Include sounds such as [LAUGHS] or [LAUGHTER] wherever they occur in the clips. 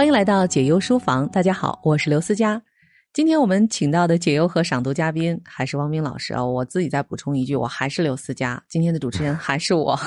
欢迎来到解忧书房，大家好，我是刘思佳。今天我们请到的解忧和赏读嘉宾还是汪冰老师啊。我自己再补充一句，我还是刘思佳，今天的主持人还是我。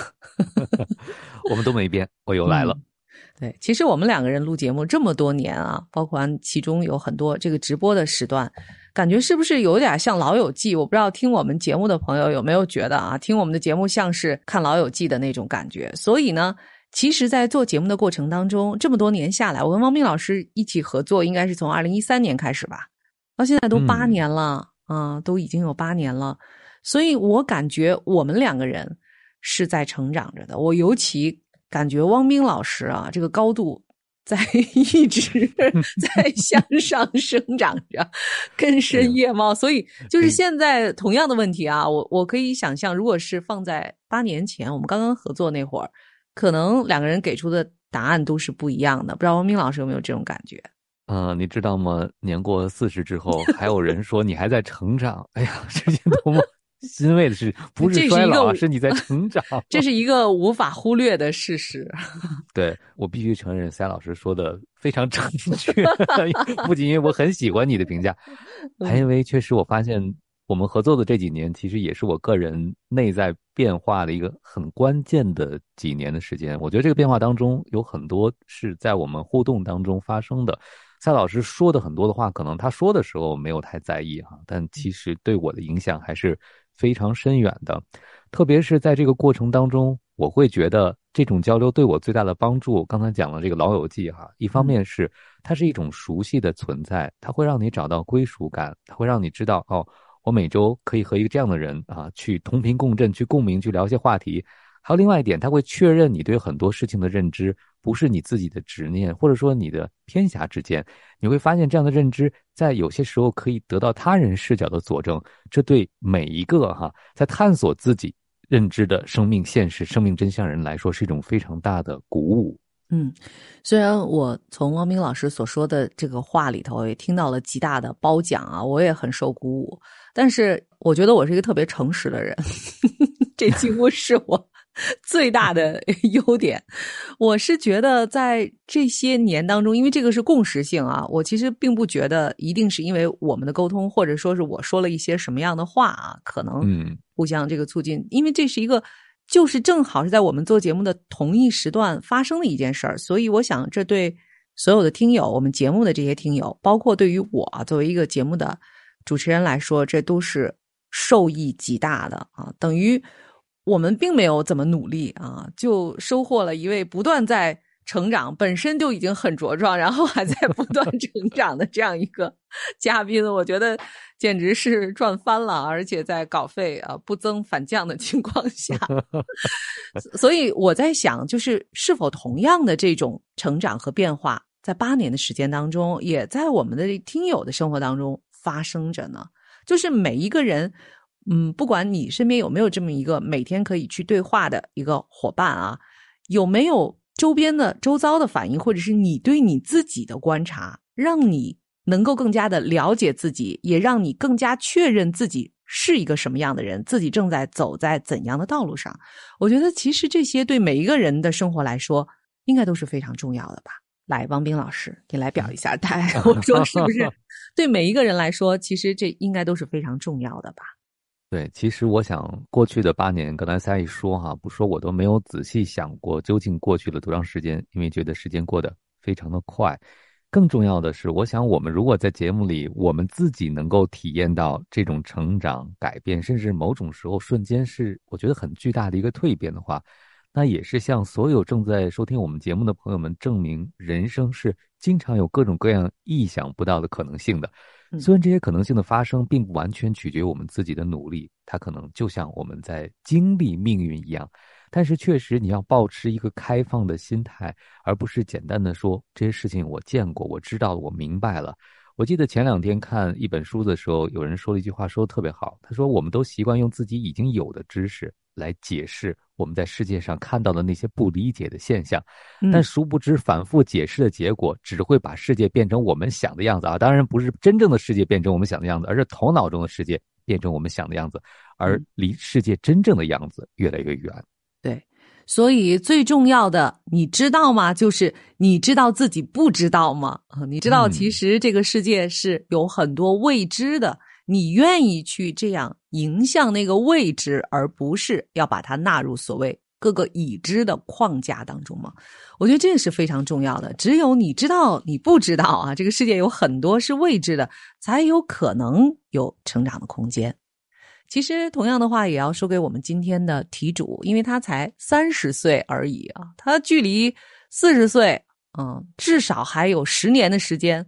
[LAUGHS] 我们都没变，我又来了。[LAUGHS] 对，其实我们两个人录节目这么多年啊，包括其中有很多这个直播的时段，感觉是不是有点像《老友记》？我不知道听我们节目的朋友有没有觉得啊，听我们的节目像是看《老友记》的那种感觉。所以呢。其实，在做节目的过程当中，这么多年下来，我跟汪冰老师一起合作，应该是从二零一三年开始吧，到现在都八年了啊，都已经有八年了。所以我感觉我们两个人是在成长着的。我尤其感觉汪冰老师啊，这个高度在 [LAUGHS] 一直 [LAUGHS] 在向上生长着，根深叶茂。所以，就是现在同样的问题啊，我我可以想象，如果是放在八年前，我们刚刚合作那会儿。可能两个人给出的答案都是不一样的，不知道王明老师有没有这种感觉？嗯，你知道吗？年过四十之后，还有人说你还在成长。[LAUGHS] 哎呀，[LAUGHS] 这些多么欣慰的事，不是衰老，是你在成长。[LAUGHS] 这是一个无法忽略的事实。对我必须承认，赛老师说的非常正确。不仅因为我很喜欢你的评价，还因为确实我发现。我们合作的这几年，其实也是我个人内在变化的一个很关键的几年的时间。我觉得这个变化当中有很多是在我们互动当中发生的。蔡老师说的很多的话，可能他说的时候没有太在意哈，但其实对我的影响还是非常深远的。特别是在这个过程当中，我会觉得这种交流对我最大的帮助。刚才讲了这个老友记哈，一方面是它是一种熟悉的存在，它会让你找到归属感，它会让你知道哦。我每周可以和一个这样的人啊，去同频共振，去共鸣，去聊一些话题。还有另外一点，他会确认你对很多事情的认知不是你自己的执念，或者说你的偏狭之见。你会发现，这样的认知在有些时候可以得到他人视角的佐证。这对每一个哈在探索自己认知的生命现实、生命真相人来说，是一种非常大的鼓舞。嗯，虽然我从汪明老师所说的这个话里头也听到了极大的褒奖啊，我也很受鼓舞。但是我觉得我是一个特别诚实的人，[LAUGHS] 这几乎是我最大的 [LAUGHS] 优点。我是觉得在这些年当中，因为这个是共识性啊，我其实并不觉得一定是因为我们的沟通，或者说是我说了一些什么样的话啊，可能互相这个促进，因为这是一个。就是正好是在我们做节目的同一时段发生的一件事儿，所以我想这对所有的听友，我们节目的这些听友，包括对于我作为一个节目的主持人来说，这都是受益极大的啊！等于我们并没有怎么努力啊，就收获了一位不断在。成长本身就已经很茁壮，然后还在不断 [LAUGHS] 成长的这样一个嘉宾，我觉得简直是赚翻了，而且在稿费啊不增反降的情况下，[LAUGHS] 所以我在想，就是是否同样的这种成长和变化，在八年的时间当中，也在我们的听友的生活当中发生着呢？就是每一个人，嗯，不管你身边有没有这么一个每天可以去对话的一个伙伴啊，有没有？周边的、周遭的反应，或者是你对你自己的观察，让你能够更加的了解自己，也让你更加确认自己是一个什么样的人，自己正在走在怎样的道路上。我觉得，其实这些对每一个人的生活来说，应该都是非常重要的吧。来，王斌老师，你来表一下态，[LAUGHS] 我说是不是？[LAUGHS] 对每一个人来说，其实这应该都是非常重要的吧。对，其实我想，过去的八年，刚才赛一说哈，不说我都没有仔细想过，究竟过去了多长时间？因为觉得时间过得非常的快。更重要的是，我想我们如果在节目里，我们自己能够体验到这种成长、改变，甚至某种时候瞬间是我觉得很巨大的一个蜕变的话，那也是向所有正在收听我们节目的朋友们证明，人生是经常有各种各样意想不到的可能性的。虽然这些可能性的发生并不完全取决于我们自己的努力，它可能就像我们在经历命运一样，但是确实你要保持一个开放的心态，而不是简单的说这些事情我见过，我知道了，我明白了。我记得前两天看一本书的时候，有人说了一句话，说的特别好。他说：“我们都习惯用自己已经有的知识来解释我们在世界上看到的那些不理解的现象，但殊不知反复解释的结果只会把世界变成我们想的样子啊！当然不是真正的世界变成我们想的样子，而是头脑中的世界变成我们想的样子，而离世界真正的样子越来越远。”对，所以最重要的，你知道吗？就是你知道自己不知道吗？你知道，其实这个世界是有很多未知的，你愿意去这样迎向那个未知，而不是要把它纳入所谓各个已知的框架当中吗？我觉得这是非常重要的。只有你知道你不知道啊，这个世界有很多是未知的，才有可能有成长的空间。其实，同样的话也要说给我们今天的题主，因为他才三十岁而已啊，他距离四十岁，嗯，至少还有十年的时间。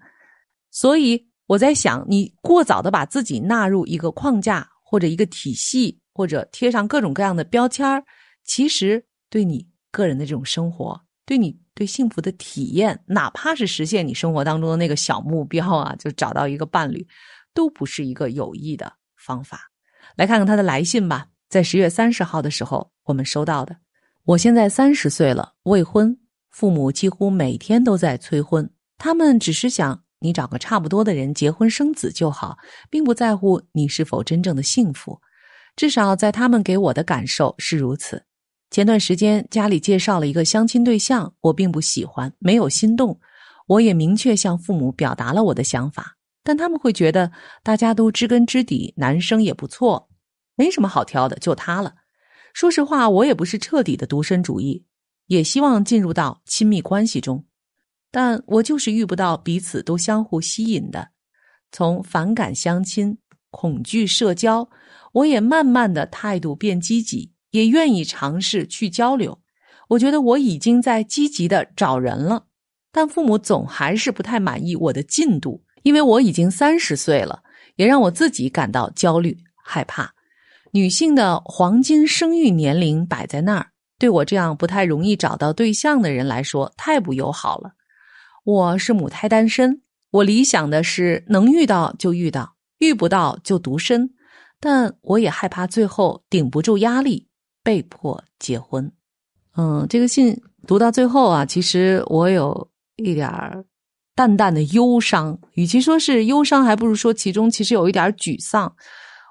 所以我在想，你过早的把自己纳入一个框架或者一个体系，或者贴上各种各样的标签儿，其实对你个人的这种生活，对你对幸福的体验，哪怕是实现你生活当中的那个小目标啊，就找到一个伴侣，都不是一个有益的方法。来看看他的来信吧，在十月三十号的时候，我们收到的。我现在三十岁了，未婚，父母几乎每天都在催婚。他们只是想你找个差不多的人结婚生子就好，并不在乎你是否真正的幸福。至少在他们给我的感受是如此。前段时间家里介绍了一个相亲对象，我并不喜欢，没有心动。我也明确向父母表达了我的想法。但他们会觉得大家都知根知底，男生也不错，没什么好挑的，就他了。说实话，我也不是彻底的独身主义，也希望进入到亲密关系中，但我就是遇不到彼此都相互吸引的。从反感相亲、恐惧社交，我也慢慢的态度变积极，也愿意尝试去交流。我觉得我已经在积极的找人了，但父母总还是不太满意我的进度。因为我已经三十岁了，也让我自己感到焦虑害怕。女性的黄金生育年龄摆在那儿，对我这样不太容易找到对象的人来说太不友好了。我是母胎单身，我理想的是能遇到就遇到，遇不到就独身。但我也害怕最后顶不住压力，被迫结婚。嗯，这个信读到最后啊，其实我有一点儿。淡淡的忧伤，与其说是忧伤，还不如说其中其实有一点沮丧。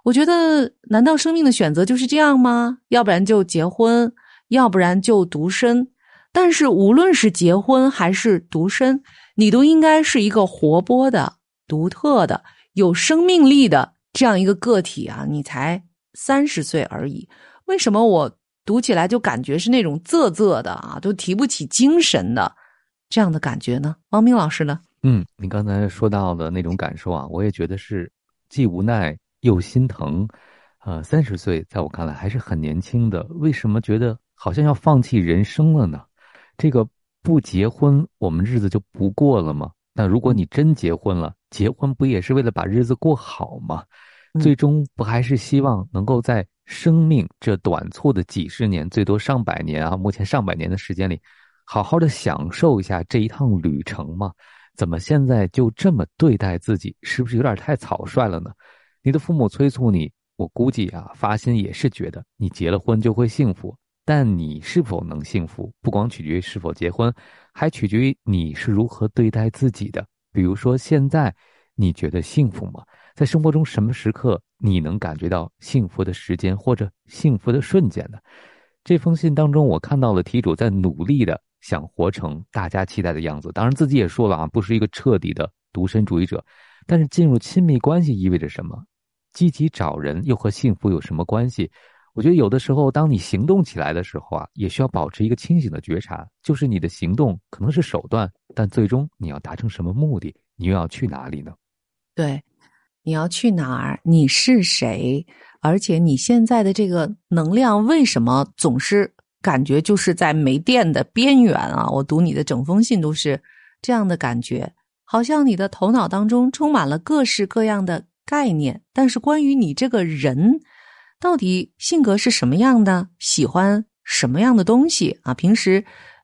我觉得，难道生命的选择就是这样吗？要不然就结婚，要不然就独身。但是无论是结婚还是独身，你都应该是一个活泼的、独特的、有生命力的这样一个个体啊！你才三十岁而已，为什么我读起来就感觉是那种仄仄的啊，都提不起精神的？这样的感觉呢？王明老师呢？嗯，你刚才说到的那种感受啊，我也觉得是既无奈又心疼。呃，三十岁在我看来还是很年轻的，为什么觉得好像要放弃人生了呢？这个不结婚，我们日子就不过了吗？那如果你真结婚了，结婚不也是为了把日子过好吗？最终不还是希望能够在生命这短促的几十年，最多上百年啊，目前上百年的时间里。好好的享受一下这一趟旅程吗？怎么现在就这么对待自己？是不是有点太草率了呢？你的父母催促你，我估计啊，发心也是觉得你结了婚就会幸福。但你是否能幸福，不光取决于是否结婚，还取决于你是如何对待自己的。比如说，现在你觉得幸福吗？在生活中什么时刻你能感觉到幸福的时间或者幸福的瞬间呢？这封信当中，我看到了题主在努力的。想活成大家期待的样子，当然自己也说了啊，不是一个彻底的独身主义者。但是进入亲密关系意味着什么？积极找人又和幸福有什么关系？我觉得有的时候，当你行动起来的时候啊，也需要保持一个清醒的觉察，就是你的行动可能是手段，但最终你要达成什么目的？你又要去哪里呢？对，你要去哪儿？你是谁？而且你现在的这个能量为什么总是？感觉就是在没电的边缘啊！我读你的整封信都是这样的感觉，好像你的头脑当中充满了各式各样的概念，但是关于你这个人，到底性格是什么样的，喜欢什么样的东西啊？平时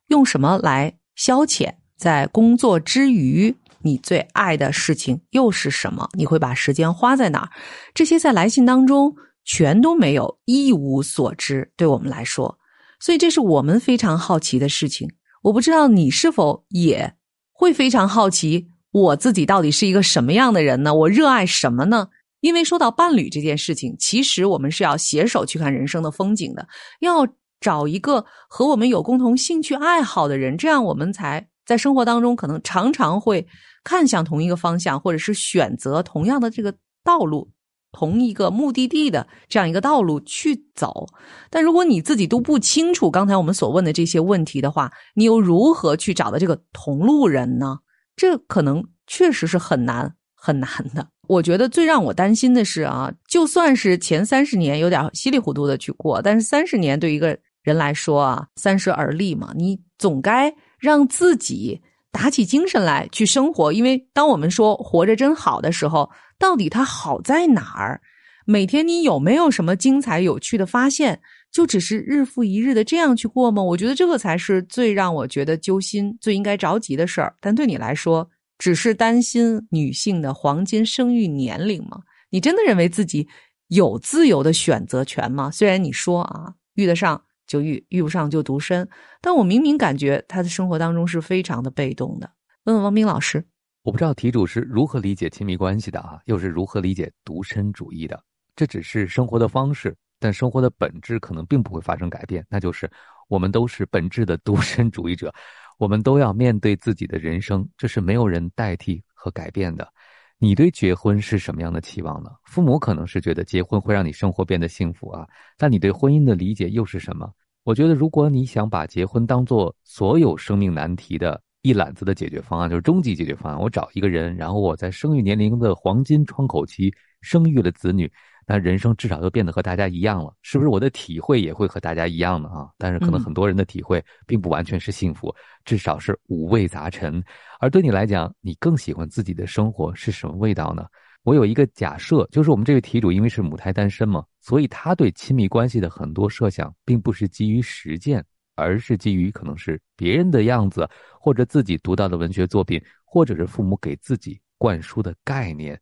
用什么来消遣？在工作之余，你最爱的事情又是什么？你会把时间花在哪儿？这些在来信当中全都没有，一无所知。对我们来说。所以这是我们非常好奇的事情。我不知道你是否也会非常好奇，我自己到底是一个什么样的人呢？我热爱什么呢？因为说到伴侣这件事情，其实我们是要携手去看人生的风景的，要找一个和我们有共同兴趣爱好的人，这样我们才在生活当中可能常常会看向同一个方向，或者是选择同样的这个道路。同一个目的地的这样一个道路去走，但如果你自己都不清楚刚才我们所问的这些问题的话，你又如何去找到这个同路人呢？这可能确实是很难很难的。我觉得最让我担心的是啊，就算是前三十年有点稀里糊涂的去过，但是三十年对一个人来说啊，三十而立嘛，你总该让自己打起精神来去生活。因为当我们说活着真好的时候。到底它好在哪儿？每天你有没有什么精彩有趣的发现？就只是日复一日的这样去过吗？我觉得这个才是最让我觉得揪心、最应该着急的事儿。但对你来说，只是担心女性的黄金生育年龄吗？你真的认为自己有自由的选择权吗？虽然你说啊，遇得上就遇，遇不上就独身，但我明明感觉他的生活当中是非常的被动的。问问王斌老师。我不知道题主是如何理解亲密关系的啊，又是如何理解独身主义的？这只是生活的方式，但生活的本质可能并不会发生改变，那就是我们都是本质的独身主义者，我们都要面对自己的人生，这是没有人代替和改变的。你对结婚是什么样的期望呢？父母可能是觉得结婚会让你生活变得幸福啊，但你对婚姻的理解又是什么？我觉得，如果你想把结婚当做所有生命难题的。一揽子的解决方案就是终极解决方案。我找一个人，然后我在生育年龄的黄金窗口期生育了子女，那人生至少就变得和大家一样了，是不是？我的体会也会和大家一样的啊？但是可能很多人的体会并不完全是幸福，至少是五味杂陈。而对你来讲，你更喜欢自己的生活是什么味道呢？我有一个假设，就是我们这位题主因为是母胎单身嘛，所以他对亲密关系的很多设想并不是基于实践。而是基于可能是别人的样子，或者自己读到的文学作品，或者是父母给自己灌输的概念。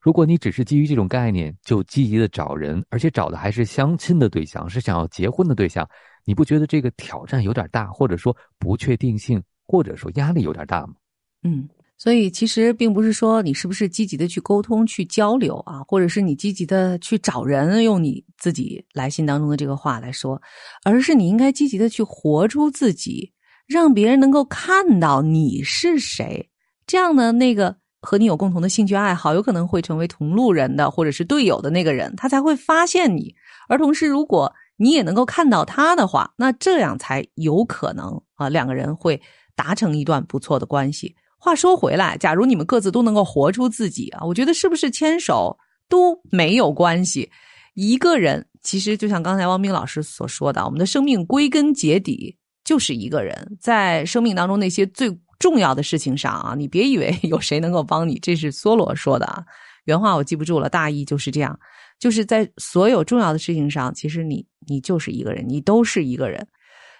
如果你只是基于这种概念就积极的找人，而且找的还是相亲的对象，是想要结婚的对象，你不觉得这个挑战有点大，或者说不确定性，或者说压力有点大吗？嗯。所以，其实并不是说你是不是积极的去沟通、去交流啊，或者是你积极的去找人，用你自己来信当中的这个话来说，而是你应该积极的去活出自己，让别人能够看到你是谁。这样呢，那个和你有共同的兴趣爱好，有可能会成为同路人的，或者是队友的那个人，他才会发现你。而同时，如果你也能够看到他的话，那这样才有可能啊，两个人会达成一段不错的关系。话说回来，假如你们各自都能够活出自己啊，我觉得是不是牵手都没有关系。一个人其实就像刚才汪冰老师所说的，我们的生命归根结底就是一个人。在生命当中那些最重要的事情上啊，你别以为有谁能够帮你，这是梭罗说的啊，原话我记不住了，大意就是这样。就是在所有重要的事情上，其实你你就是一个人，你都是一个人。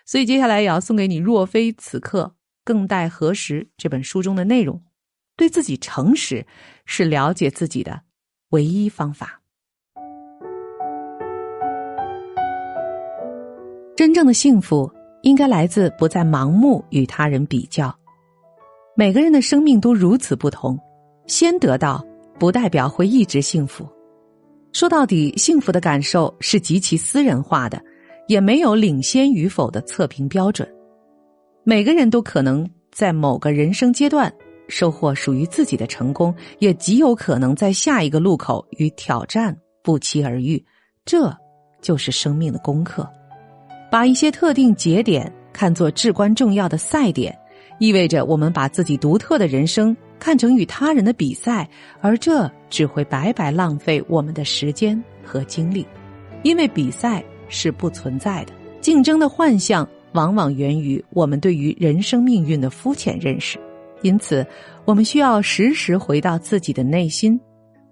所以接下来也要送给你若非此刻。更待何时？这本书中的内容，对自己诚实是了解自己的唯一方法。真正的幸福应该来自不再盲目与他人比较。每个人的生命都如此不同，先得到不代表会一直幸福。说到底，幸福的感受是极其私人化的，也没有领先与否的测评标准。每个人都可能在某个人生阶段收获属于自己的成功，也极有可能在下一个路口与挑战不期而遇。这就是生命的功课。把一些特定节点看作至关重要的赛点，意味着我们把自己独特的人生看成与他人的比赛，而这只会白白浪费我们的时间和精力。因为比赛是不存在的，竞争的幻象。往往源于我们对于人生命运的肤浅认识，因此，我们需要时时回到自己的内心，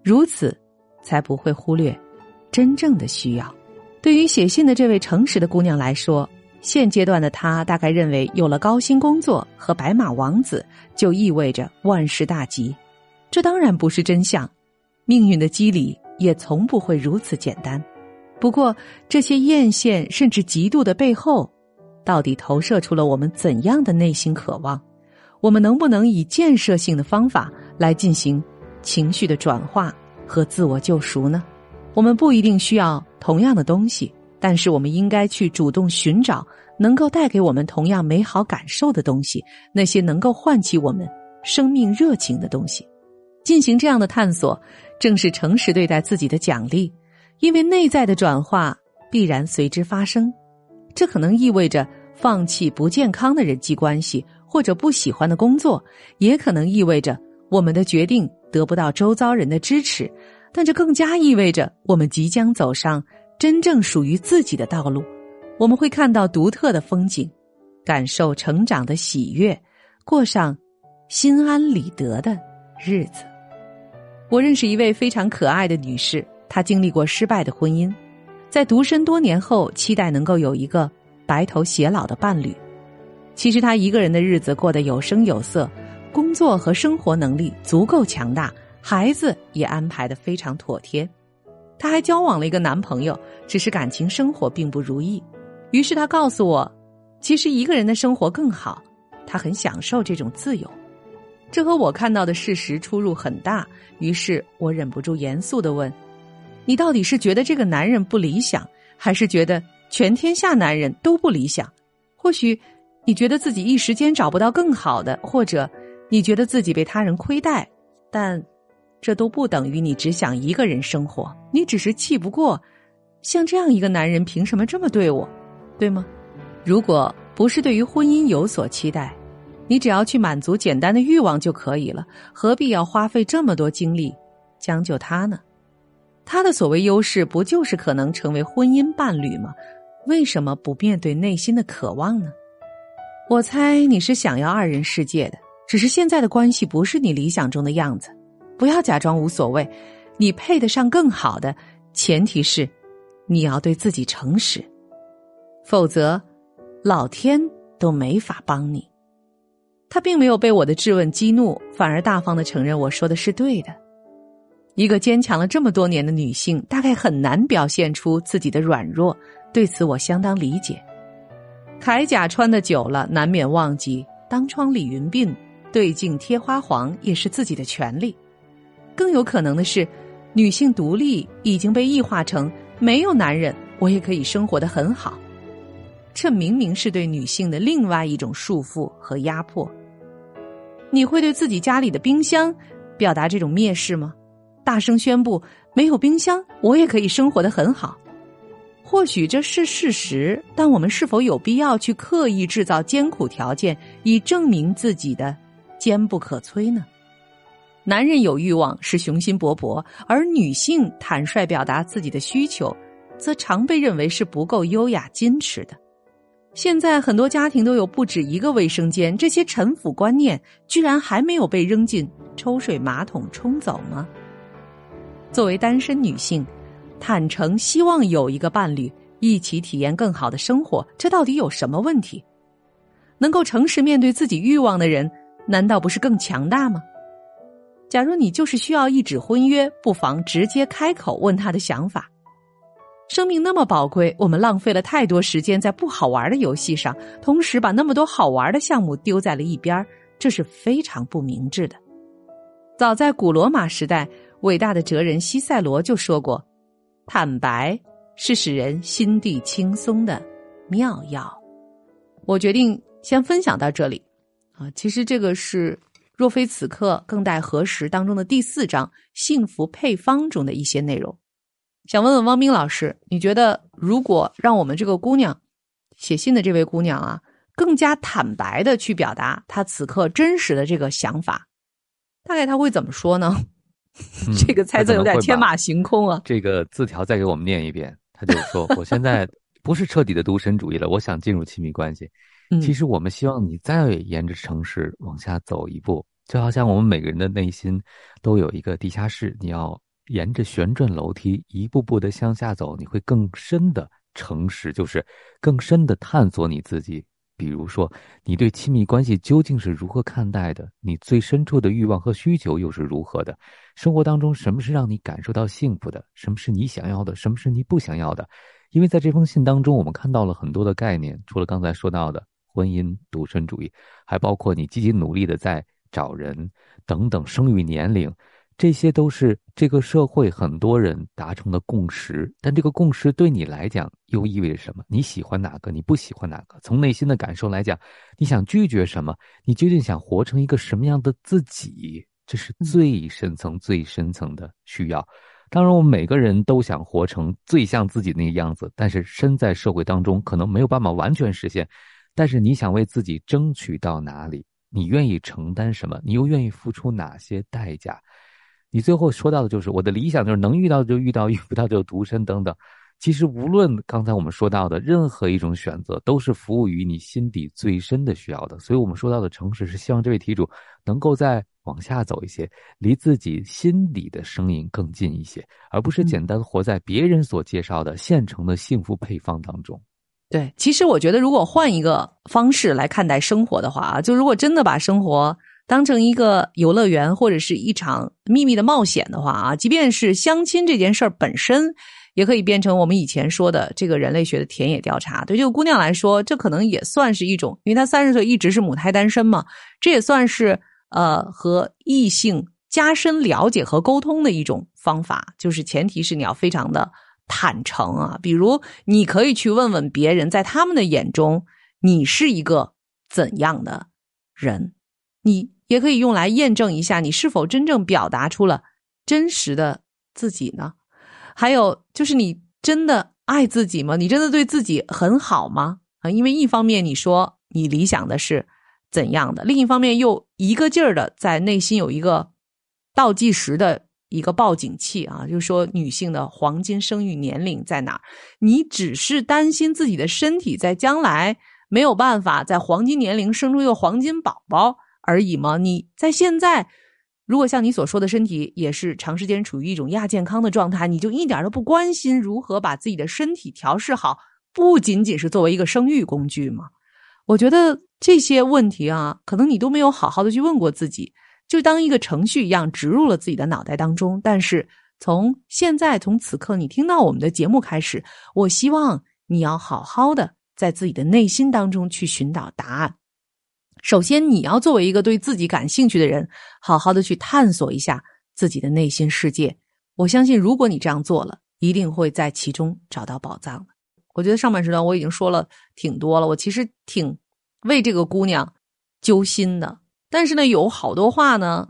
如此，才不会忽略真正的需要。对于写信的这位诚实的姑娘来说，现阶段的他大概认为，有了高薪工作和白马王子，就意味着万事大吉。这当然不是真相，命运的机理也从不会如此简单。不过，这些艳羡甚至嫉妒的背后。到底投射出了我们怎样的内心渴望？我们能不能以建设性的方法来进行情绪的转化和自我救赎呢？我们不一定需要同样的东西，但是我们应该去主动寻找能够带给我们同样美好感受的东西，那些能够唤起我们生命热情的东西。进行这样的探索，正是诚实对待自己的奖励，因为内在的转化必然随之发生。这可能意味着放弃不健康的人际关系或者不喜欢的工作，也可能意味着我们的决定得不到周遭人的支持。但这更加意味着我们即将走上真正属于自己的道路。我们会看到独特的风景，感受成长的喜悦，过上心安理得的日子。我认识一位非常可爱的女士，她经历过失败的婚姻，在独身多年后，期待能够有一个白头偕老的伴侣。其实她一个人的日子过得有声有色，工作和生活能力足够强大。孩子也安排的非常妥帖，她还交往了一个男朋友，只是感情生活并不如意。于是她告诉我，其实一个人的生活更好，她很享受这种自由。这和我看到的事实出入很大。于是我忍不住严肃的问：“你到底是觉得这个男人不理想，还是觉得全天下男人都不理想？或许你觉得自己一时间找不到更好的，或者你觉得自己被他人亏待，但……”这都不等于你只想一个人生活，你只是气不过，像这样一个男人凭什么这么对我，对吗？如果不是对于婚姻有所期待，你只要去满足简单的欲望就可以了，何必要花费这么多精力将就他呢？他的所谓优势不就是可能成为婚姻伴侣吗？为什么不面对内心的渴望呢？我猜你是想要二人世界的，只是现在的关系不是你理想中的样子。不要假装无所谓，你配得上更好的，前提是你要对自己诚实，否则老天都没法帮你。他并没有被我的质问激怒，反而大方的承认我说的是对的。一个坚强了这么多年的女性，大概很难表现出自己的软弱，对此我相当理解。铠甲穿的久了，难免忘记当窗理云鬓，对镜贴花黄，也是自己的权利。更有可能的是，女性独立已经被异化成没有男人我也可以生活的很好，这明明是对女性的另外一种束缚和压迫。你会对自己家里的冰箱表达这种蔑视吗？大声宣布没有冰箱我也可以生活的很好？或许这是事实，但我们是否有必要去刻意制造艰苦条件，以证明自己的坚不可摧呢？男人有欲望是雄心勃勃，而女性坦率表达自己的需求，则常被认为是不够优雅矜持的。现在很多家庭都有不止一个卫生间，这些陈腐观念居然还没有被扔进抽水马桶冲走吗？作为单身女性，坦诚希望有一个伴侣一起体验更好的生活，这到底有什么问题？能够诚实面对自己欲望的人，难道不是更强大吗？假如你就是需要一纸婚约，不妨直接开口问他的想法。生命那么宝贵，我们浪费了太多时间在不好玩的游戏上，同时把那么多好玩的项目丢在了一边，这是非常不明智的。早在古罗马时代，伟大的哲人西塞罗就说过：“坦白是使人心地轻松的妙药。”我决定先分享到这里。啊，其实这个是。若非此刻，更待何时？当中的第四章幸福配方中的一些内容，想问问汪冰老师，你觉得如果让我们这个姑娘写信的这位姑娘啊，更加坦白的去表达她此刻真实的这个想法，大概她会怎么说呢？这个猜测有点天马行空啊。这个字条再给我们念一遍，他就说：“我现在不是彻底的独身主义了，我想进入亲密关系。”其实我们希望你再沿着城市往下走一步，就好像我们每个人的内心都有一个地下室，你要沿着旋转楼梯一步步的向下走，你会更深的诚实，就是更深的探索你自己。比如说，你对亲密关系究竟是如何看待的？你最深处的欲望和需求又是如何的？生活当中什么是让你感受到幸福的？什么是你想要的？什么是你不想要的？因为在这封信当中，我们看到了很多的概念，除了刚才说到的。婚姻、独身主义，还包括你积极努力的在找人等等，生育年龄，这些都是这个社会很多人达成的共识，但这个共识对你来讲又意味着什么？你喜欢哪个？你不喜欢哪个？从内心的感受来讲，你想拒绝什么？你究竟想活成一个什么样的自己？这是最深层、最深层的需要。当然，我们每个人都想活成最像自己那个样子，但是身在社会当中，可能没有办法完全实现。但是你想为自己争取到哪里？你愿意承担什么？你又愿意付出哪些代价？你最后说到的就是我的理想，就是能遇到就遇到，[LAUGHS] 遇不到就独身等等。其实无论刚才我们说到的任何一种选择，都是服务于你心底最深的需要的。所以，我们说到的诚实，是希望这位题主能够再往下走一些，离自己心底的声音更近一些，而不是简单活在别人所介绍的现成的幸福配方当中。对，其实我觉得，如果换一个方式来看待生活的话啊，就如果真的把生活。当成一个游乐园或者是一场秘密的冒险的话啊，即便是相亲这件事儿本身，也可以变成我们以前说的这个人类学的田野调查。对这个姑娘来说，这可能也算是一种，因为她三十岁一直是母胎单身嘛，这也算是呃和异性加深了解和沟通的一种方法。就是前提是你要非常的坦诚啊，比如你可以去问问别人，在他们的眼中，你是一个怎样的人，你。也可以用来验证一下你是否真正表达出了真实的自己呢？还有就是你真的爱自己吗？你真的对自己很好吗？啊，因为一方面你说你理想的是怎样的，另一方面又一个劲儿的在内心有一个倒计时的一个报警器啊，就是说女性的黄金生育年龄在哪儿？你只是担心自己的身体在将来没有办法在黄金年龄生出一个黄金宝宝。而已吗？你在现在，如果像你所说的身体也是长时间处于一种亚健康的状态，你就一点都不关心如何把自己的身体调试好，不仅仅是作为一个生育工具吗？我觉得这些问题啊，可能你都没有好好的去问过自己，就当一个程序一样植入了自己的脑袋当中。但是从现在从此刻你听到我们的节目开始，我希望你要好好的在自己的内心当中去寻找答案。首先，你要作为一个对自己感兴趣的人，好好的去探索一下自己的内心世界。我相信，如果你这样做了，一定会在其中找到宝藏。我觉得上半时段我已经说了挺多了，我其实挺为这个姑娘揪心的。但是呢，有好多话呢，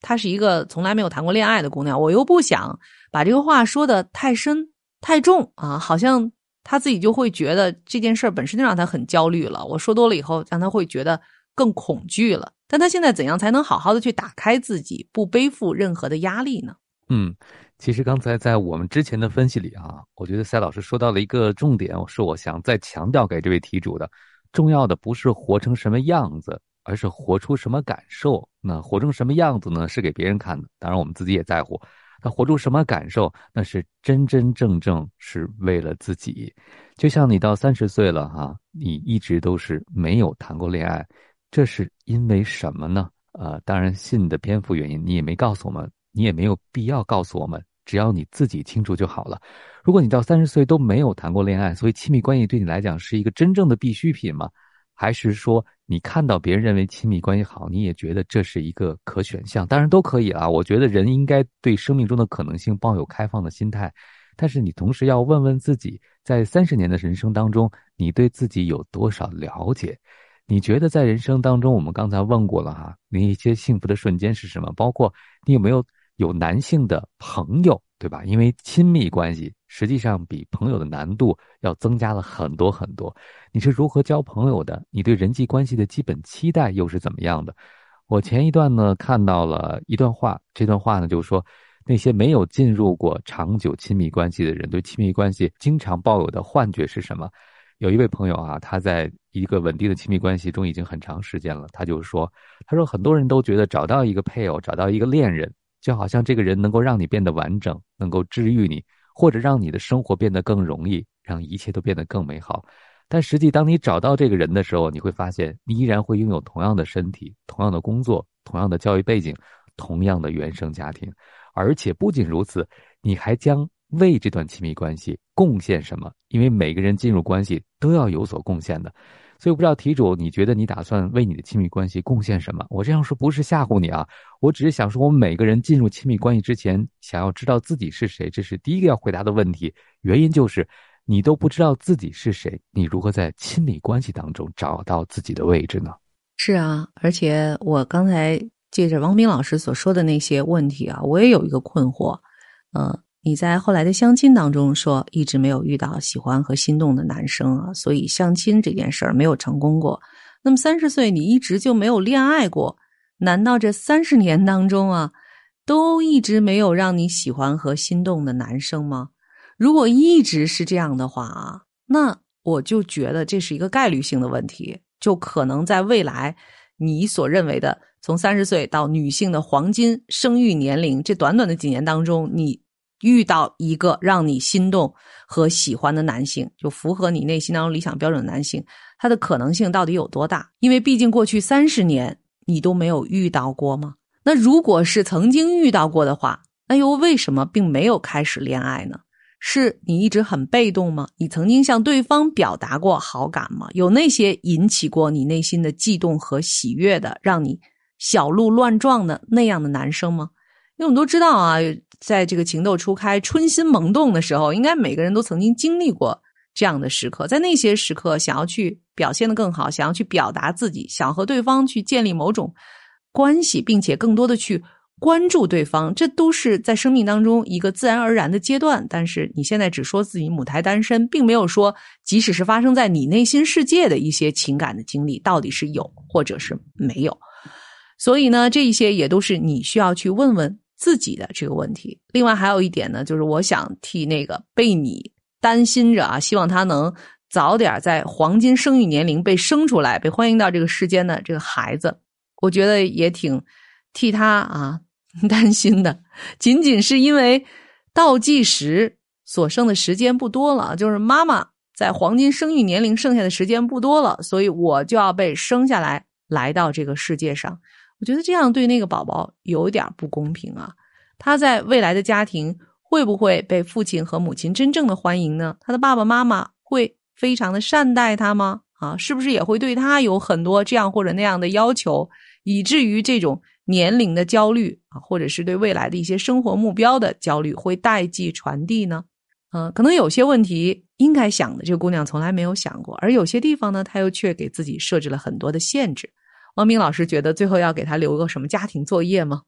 她是一个从来没有谈过恋爱的姑娘，我又不想把这个话说的太深太重啊，好像她自己就会觉得这件事本身就让她很焦虑了。我说多了以后，让她会觉得。更恐惧了，但她现在怎样才能好好的去打开自己，不背负任何的压力呢？嗯，其实刚才在我们之前的分析里啊，我觉得赛老师说到了一个重点，是我想再强调给这位题主的。重要的不是活成什么样子，而是活出什么感受。那活成什么样子呢？是给别人看的，当然我们自己也在乎。那活出什么感受？那是真真正正是为了自己。就像你到三十岁了哈，你一直都是没有谈过恋爱。这是因为什么呢？呃，当然，信的篇幅原因，你也没告诉我们，你也没有必要告诉我们，只要你自己清楚就好了。如果你到三十岁都没有谈过恋爱，所以亲密关系对你来讲是一个真正的必需品吗？还是说你看到别人认为亲密关系好，你也觉得这是一个可选项？当然都可以啊。我觉得人应该对生命中的可能性抱有开放的心态，但是你同时要问问自己，在三十年的人生当中，你对自己有多少了解？你觉得在人生当中，我们刚才问过了哈，你一些幸福的瞬间是什么？包括你有没有有男性的朋友，对吧？因为亲密关系实际上比朋友的难度要增加了很多很多。你是如何交朋友的？你对人际关系的基本期待又是怎么样的？我前一段呢看到了一段话，这段话呢就是说，那些没有进入过长久亲密关系的人，对亲密关系经常抱有的幻觉是什么？有一位朋友啊，他在一个稳定的亲密关系中已经很长时间了。他就说：“他说很多人都觉得找到一个配偶，找到一个恋人，就好像这个人能够让你变得完整，能够治愈你，或者让你的生活变得更容易，让一切都变得更美好。但实际，当你找到这个人的时候，你会发现你依然会拥有同样的身体、同样的工作、同样的教育背景、同样的原生家庭，而且不仅如此，你还将。”为这段亲密关系贡献什么？因为每个人进入关系都要有所贡献的，所以我不知道题主，你觉得你打算为你的亲密关系贡献什么？我这样说不是吓唬你啊，我只是想说，我们每个人进入亲密关系之前，想要知道自己是谁，这是第一个要回答的问题。原因就是，你都不知道自己是谁，你如何在亲密关系当中找到自己的位置呢？是啊，而且我刚才借着王斌老师所说的那些问题啊，我也有一个困惑，嗯。你在后来的相亲当中说，一直没有遇到喜欢和心动的男生啊，所以相亲这件事儿没有成功过。那么三十岁你一直就没有恋爱过？难道这三十年当中啊，都一直没有让你喜欢和心动的男生吗？如果一直是这样的话啊，那我就觉得这是一个概率性的问题，就可能在未来你所认为的从三十岁到女性的黄金生育年龄这短短的几年当中，你。遇到一个让你心动和喜欢的男性，就符合你内心当中理想标准的男性，他的可能性到底有多大？因为毕竟过去三十年你都没有遇到过吗？那如果是曾经遇到过的话，那又为什么并没有开始恋爱呢？是你一直很被动吗？你曾经向对方表达过好感吗？有那些引起过你内心的悸动和喜悦的，让你小鹿乱撞的那样的男生吗？因为我们都知道啊。在这个情窦初开、春心萌动的时候，应该每个人都曾经经历过这样的时刻。在那些时刻，想要去表现的更好，想要去表达自己，想和对方去建立某种关系，并且更多的去关注对方，这都是在生命当中一个自然而然的阶段。但是你现在只说自己母胎单身，并没有说，即使是发生在你内心世界的一些情感的经历，到底是有或者是没有。所以呢，这一些也都是你需要去问问。自己的这个问题，另外还有一点呢，就是我想替那个被你担心着啊，希望他能早点在黄金生育年龄被生出来，被欢迎到这个世间的这个孩子，我觉得也挺替他啊 [LAUGHS] 担心的。仅仅是因为倒计时所剩的时间不多了，就是妈妈在黄金生育年龄剩下的时间不多了，所以我就要被生下来，来到这个世界上。我觉得这样对那个宝宝有点不公平啊！他在未来的家庭会不会被父亲和母亲真正的欢迎呢？他的爸爸妈妈会非常的善待他吗？啊，是不是也会对他有很多这样或者那样的要求，以至于这种年龄的焦虑啊，或者是对未来的一些生活目标的焦虑会代际传递呢？嗯，可能有些问题应该想的，这个姑娘从来没有想过，而有些地方呢，她又却给自己设置了很多的限制。王明老师觉得最后要给他留个什么家庭作业吗？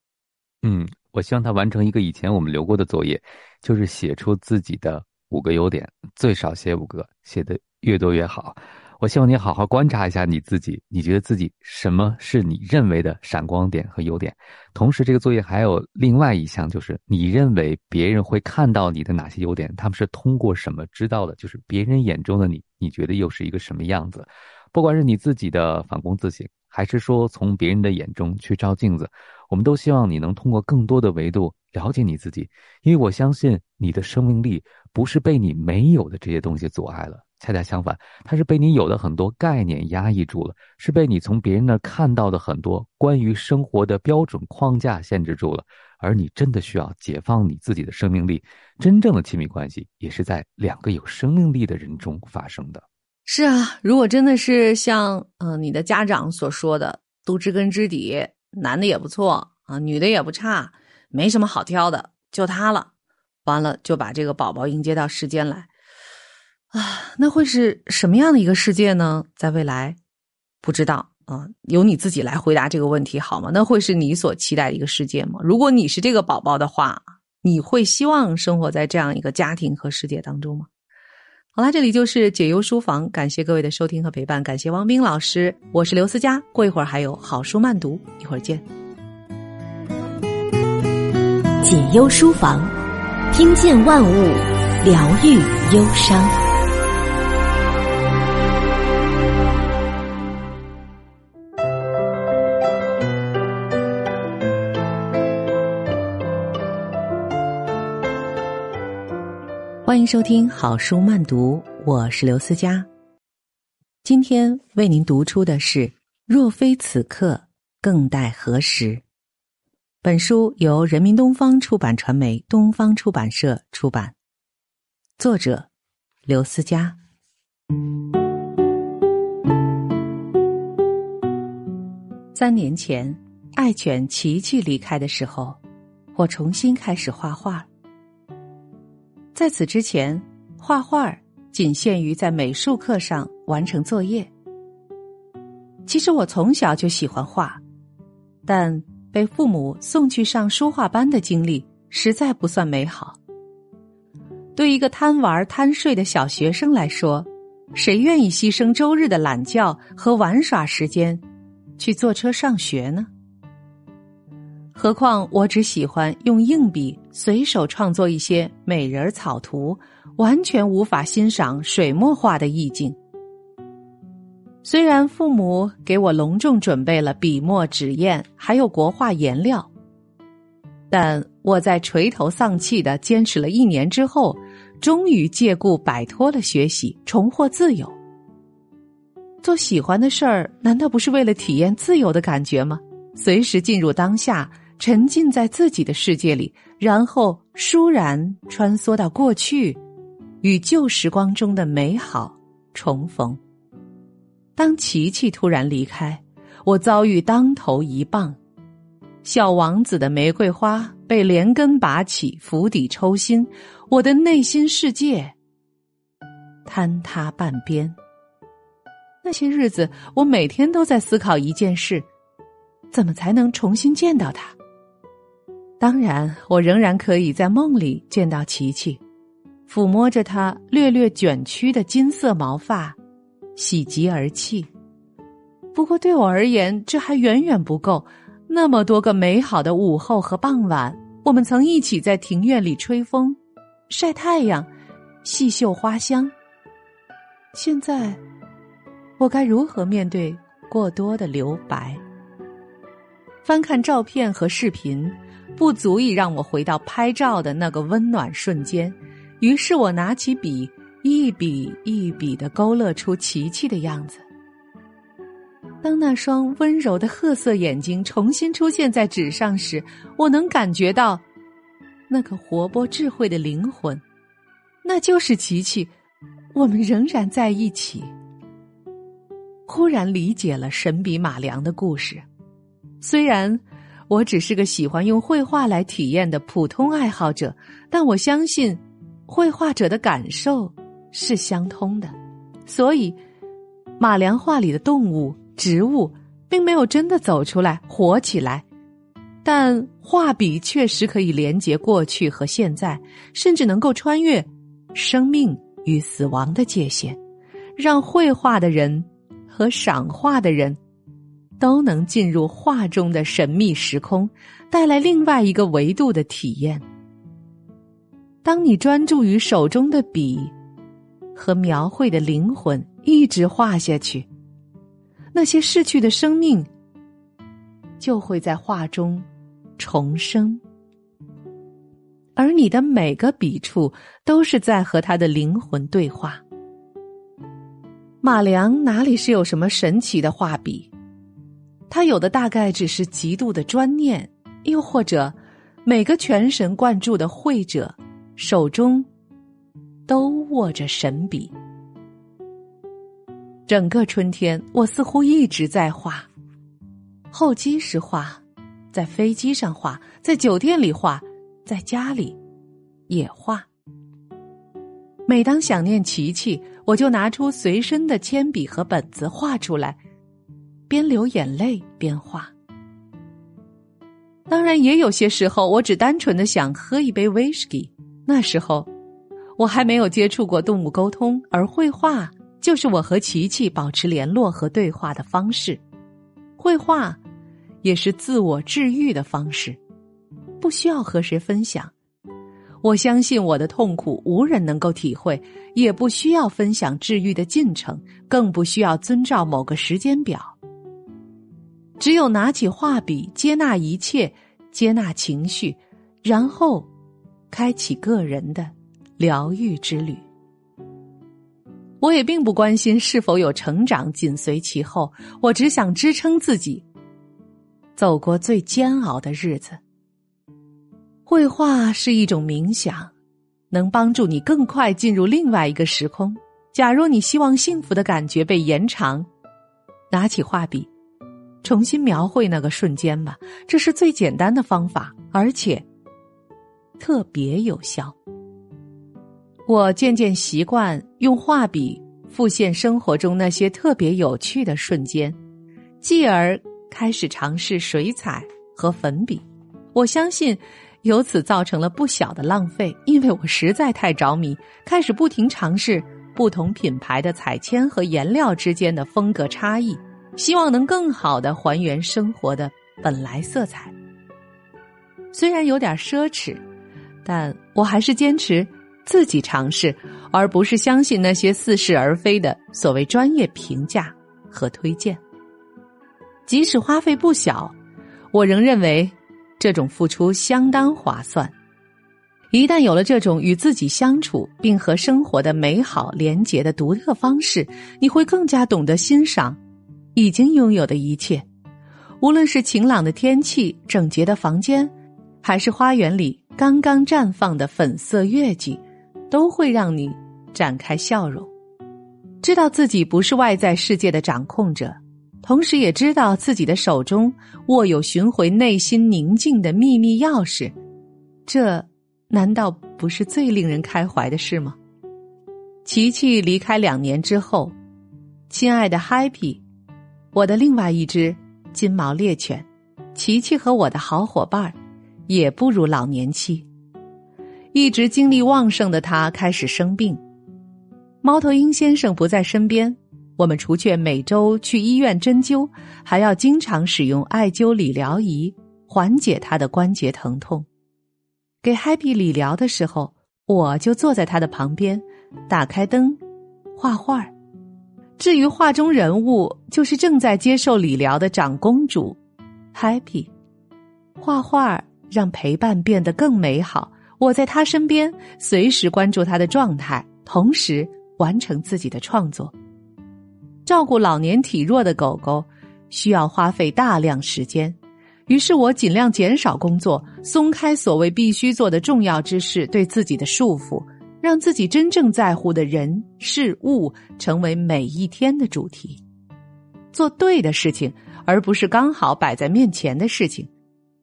嗯，我希望他完成一个以前我们留过的作业，就是写出自己的五个优点，最少写五个，写的越多越好。我希望你好好观察一下你自己，你觉得自己什么是你认为的闪光点和优点？同时，这个作业还有另外一项，就是你认为别人会看到你的哪些优点？他们是通过什么知道的？就是别人眼中的你，你觉得又是一个什么样子？不管是你自己的反躬自省。还是说从别人的眼中去照镜子，我们都希望你能通过更多的维度了解你自己，因为我相信你的生命力不是被你没有的这些东西阻碍了，恰恰相反，它是被你有的很多概念压抑住了，是被你从别人那看到的很多关于生活的标准框架限制住了，而你真的需要解放你自己的生命力，真正的亲密关系也是在两个有生命力的人中发生的。是啊，如果真的是像嗯你的家长所说的，都知根知底，男的也不错啊，女的也不差，没什么好挑的，就他了，完了就把这个宝宝迎接到世间来，啊，那会是什么样的一个世界呢？在未来，不知道啊，由你自己来回答这个问题好吗？那会是你所期待的一个世界吗？如果你是这个宝宝的话，你会希望生活在这样一个家庭和世界当中吗？好啦，这里就是解忧书房，感谢各位的收听和陪伴，感谢汪斌老师，我是刘思佳，过一会儿还有好书慢读，一会儿见。解忧书房，听见万物，疗愈忧伤。迎收听好书慢读，我是刘思佳。今天为您读出的是《若非此刻，更待何时》。本书由人民东方出版传媒东方出版社出版，作者刘思佳。三年前，爱犬琪琪离开的时候，我重新开始画画。在此之前，画画仅限于在美术课上完成作业。其实我从小就喜欢画，但被父母送去上书画班的经历实在不算美好。对一个贪玩贪睡的小学生来说，谁愿意牺牲周日的懒觉和玩耍时间去坐车上学呢？何况我只喜欢用硬笔随手创作一些美人草图，完全无法欣赏水墨画的意境。虽然父母给我隆重准备了笔墨纸砚，还有国画颜料，但我在垂头丧气的坚持了一年之后。终于借故摆脱了学习，重获自由。做喜欢的事儿，难道不是为了体验自由的感觉吗？随时进入当下，沉浸在自己的世界里，然后倏然穿梭到过去，与旧时光中的美好重逢。当琪琪突然离开，我遭遇当头一棒。小王子的玫瑰花被连根拔起，釜底抽薪，我的内心世界坍塌半边。那些日子，我每天都在思考一件事：怎么才能重新见到他？当然，我仍然可以在梦里见到琪琪，抚摸着他略略卷曲的金色毛发，喜极而泣。不过，对我而言，这还远远不够。那么多个美好的午后和傍晚，我们曾一起在庭院里吹风、晒太阳、细嗅花香。现在，我该如何面对过多的留白？翻看照片和视频，不足以让我回到拍照的那个温暖瞬间。于是我拿起笔，一笔一笔的勾勒出琪琪的样子。当那双温柔的褐色眼睛重新出现在纸上时，我能感觉到那个活泼智慧的灵魂，那就是琪琪。我们仍然在一起。忽然理解了神笔马良的故事。虽然我只是个喜欢用绘画来体验的普通爱好者，但我相信绘画者的感受是相通的。所以，马良画里的动物。植物并没有真的走出来活起来，但画笔确实可以连接过去和现在，甚至能够穿越生命与死亡的界限，让绘画的人和赏画的人都能进入画中的神秘时空，带来另外一个维度的体验。当你专注于手中的笔和描绘的灵魂，一直画下去。那些逝去的生命，就会在画中重生，而你的每个笔触都是在和他的灵魂对话。马良哪里是有什么神奇的画笔？他有的大概只是极度的专念，又或者每个全神贯注的绘者手中都握着神笔。整个春天，我似乎一直在画。候机时画，在飞机上画，在酒店里画，在家里也画。每当想念琪琪，我就拿出随身的铅笔和本子画出来，边流眼泪边画。当然，也有些时候，我只单纯的想喝一杯威士忌。那时候，我还没有接触过动物沟通，而绘画。就是我和琪琪保持联络和对话的方式，绘画也是自我治愈的方式，不需要和谁分享。我相信我的痛苦无人能够体会，也不需要分享治愈的进程，更不需要遵照某个时间表。只有拿起画笔，接纳一切，接纳情绪，然后开启个人的疗愈之旅。我也并不关心是否有成长紧随其后，我只想支撑自己走过最煎熬的日子。绘画是一种冥想，能帮助你更快进入另外一个时空。假如你希望幸福的感觉被延长，拿起画笔，重新描绘那个瞬间吧，这是最简单的方法，而且特别有效。我渐渐习惯用画笔复现生活中那些特别有趣的瞬间，继而开始尝试水彩和粉笔。我相信，由此造成了不小的浪费，因为我实在太着迷，开始不停尝试不同品牌的彩铅和颜料之间的风格差异。希望能更好的还原生活的本来色彩。虽然有点奢侈，但我还是坚持自己尝试，而不是相信那些似是而非的所谓专业评价和推荐。即使花费不小，我仍认为这种付出相当划算。一旦有了这种与自己相处并和生活的美好连结的独特方式，你会更加懂得欣赏。已经拥有的一切，无论是晴朗的天气、整洁的房间，还是花园里刚刚绽放的粉色月季，都会让你展开笑容。知道自己不是外在世界的掌控者，同时也知道自己的手中握有寻回内心宁静的秘密钥匙，这难道不是最令人开怀的事吗？琪琪离开两年之后，亲爱的 Happy。我的另外一只金毛猎犬，琪琪和我的好伙伴儿也步入老年期。一直精力旺盛的他开始生病。猫头鹰先生不在身边，我们除却每周去医院针灸，还要经常使用艾灸理疗仪缓解他的关节疼痛。给 Happy 理疗的时候，我就坐在他的旁边，打开灯，画画。至于画中人物，就是正在接受理疗的长公主，Happy。画画让陪伴变得更美好。我在他身边，随时关注他的状态，同时完成自己的创作。照顾老年体弱的狗狗，需要花费大量时间，于是我尽量减少工作，松开所谓必须做的重要之事对自己的束缚。让自己真正在乎的人事物成为每一天的主题，做对的事情，而不是刚好摆在面前的事情。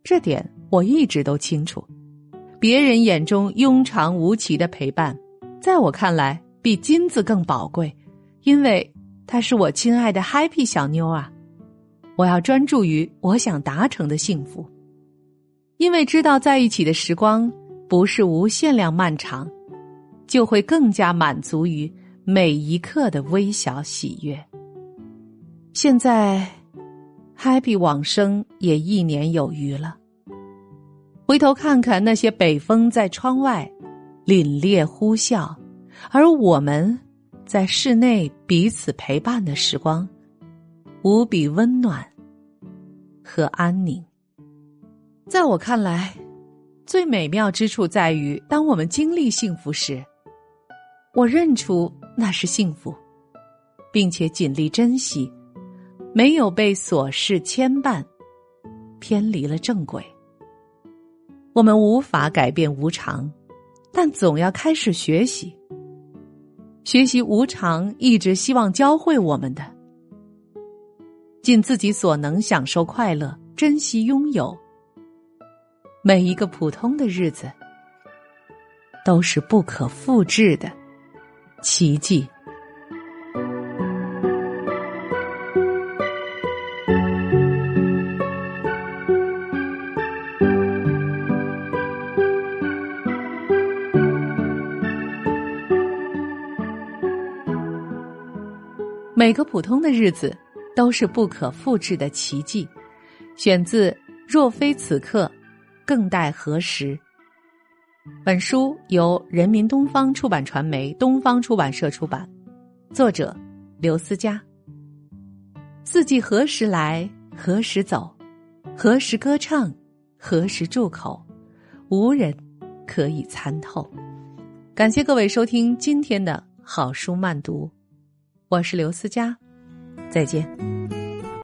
这点我一直都清楚。别人眼中庸长无奇的陪伴，在我看来比金子更宝贵，因为她是我亲爱的 Happy 小妞啊！我要专注于我想达成的幸福，因为知道在一起的时光不是无限量漫长。就会更加满足于每一刻的微小喜悦。现在，Happy 往生也一年有余了。回头看看那些北风在窗外凛冽呼啸，而我们在室内彼此陪伴的时光，无比温暖和安宁。在我看来，最美妙之处在于，当我们经历幸福时。我认出那是幸福，并且尽力珍惜，没有被琐事牵绊，偏离了正轨。我们无法改变无常，但总要开始学习，学习无常一直希望教会我们的：尽自己所能享受快乐，珍惜拥有。每一个普通的日子，都是不可复制的。奇迹。每个普通的日子都是不可复制的奇迹。选自《若非此刻，更待何时》。本书由人民东方出版传媒、东方出版社出版，作者刘思佳。四季何时来，何时走？何时歌唱，何时住口？无人可以参透。感谢各位收听今天的好书慢读，我是刘思佳，再见。